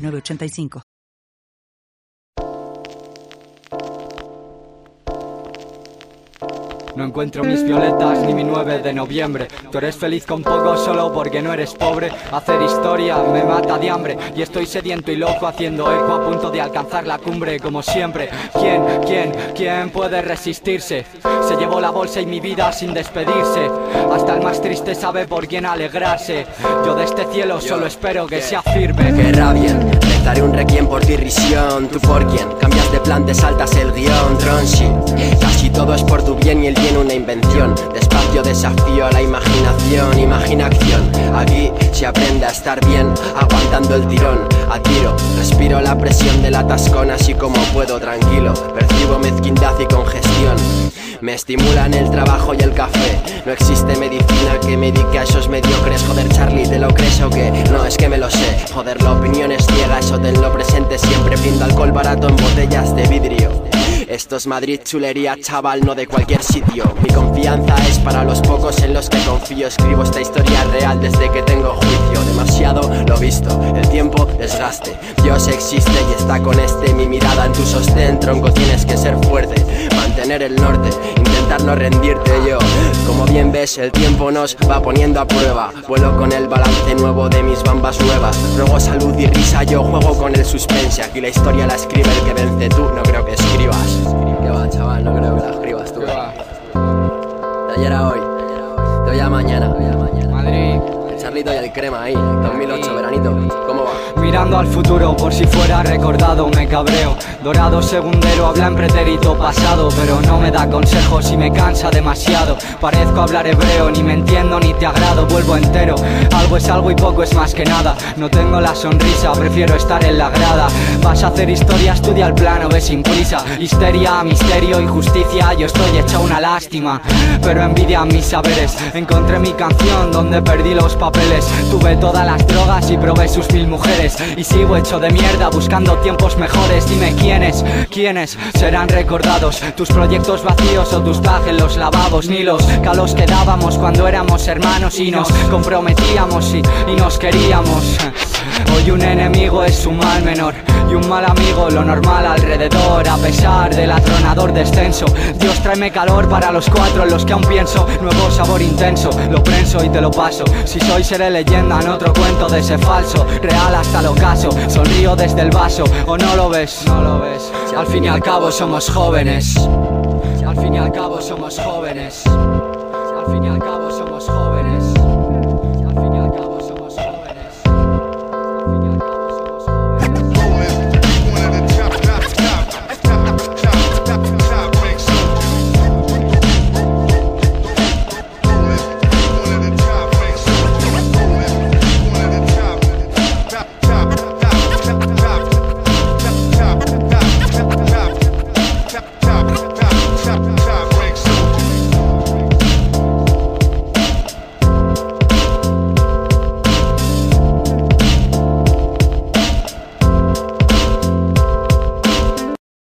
985. No encuentro mis violetas ni mi 9 de noviembre. Tú eres feliz con poco solo porque no eres pobre. Hacer historia me mata de hambre y estoy sediento y loco haciendo eco a punto de alcanzar la cumbre como siempre. ¿Quién, quién, quién puede resistirse? Se llevó la bolsa y mi vida sin despedirse. Hasta el más triste sabe por quién alegrarse. Yo de este cielo solo espero que sea firme. Que rabien, daré un requiem por tu irrisión. Tú por quién cambias de plan, te saltas el guion. Tronchi, casi todo es por tu bien y el tiene una invención. Despacio desafío a la imaginación, imagina acción. Aquí se aprende a estar bien, aguantando el tirón. A tiro, respiro la presión de la tascona así como puedo, tranquilo. Percibo mezquindad y congestión. Me estimulan el trabajo y el café. No existe medicina que medique a esos mediocres. Joder, Charlie, ¿te lo crees o qué? No, es que me lo sé. Joder, la opinión es ciega, eso tenlo presente siempre. Brindo alcohol barato en botellas de vidrio. Esto es Madrid chulería, chaval, no de cualquier sitio. Mi confianza es para los pocos en los que confío. Escribo esta historia real desde que tengo juicio. Demasiado lo visto, el tiempo desgaste. Dios existe y está con este. Mi mirada en tu sostén, tronco, tienes que ser fuerte. Mantener el norte, intentar no rendirte yo. Como bien ves, el tiempo nos va poniendo a prueba. Vuelo con el balance nuevo de mis bambas nuevas. Ruego salud y risa, yo juego con el suspense. Aquí la historia la escribe el que vence tú, no creo que escribas. ¿Qué va, chaval? No creo que la escribas tú. De ayer a hoy, de hoy a mañana. Y el crema ahí, 2008, veranito. ¿Cómo va? Mirando al futuro por si fuera recordado me cabreo. Dorado segundero habla en pretérito pasado Pero no me da consejos y me cansa demasiado. Parezco hablar hebreo, ni me entiendo ni te agrado Vuelvo entero, algo es algo y poco es más que nada. No tengo la sonrisa, prefiero estar en la grada. Vas a hacer historia, estudia el plano, ve sin prisa. Histeria, misterio, injusticia, yo estoy hecha una lástima. Pero envidia mis saberes. Encontré mi canción donde perdí los papeles Tuve todas las drogas y probé sus mil mujeres. Y sigo hecho de mierda buscando tiempos mejores. Dime quiénes, quiénes serán recordados. Tus proyectos vacíos o tus en los lavabos. Ni los calos que dábamos cuando éramos hermanos Y nos comprometíamos y nos queríamos Hoy un enemigo es un mal menor y un mal amigo lo normal alrededor. A pesar del atronador descenso Dios tráeme calor para los cuatro en los que aún pienso. Nuevo sabor intenso, lo prenso y te lo paso. Si soy seré leyenda en otro cuento de ese falso. Real hasta lo caso, sonrío desde el vaso. ¿O no lo ves? No lo ves. Al fin y al cabo somos jóvenes. Al fin y al cabo somos jóvenes. Al fin y al cabo somos jóvenes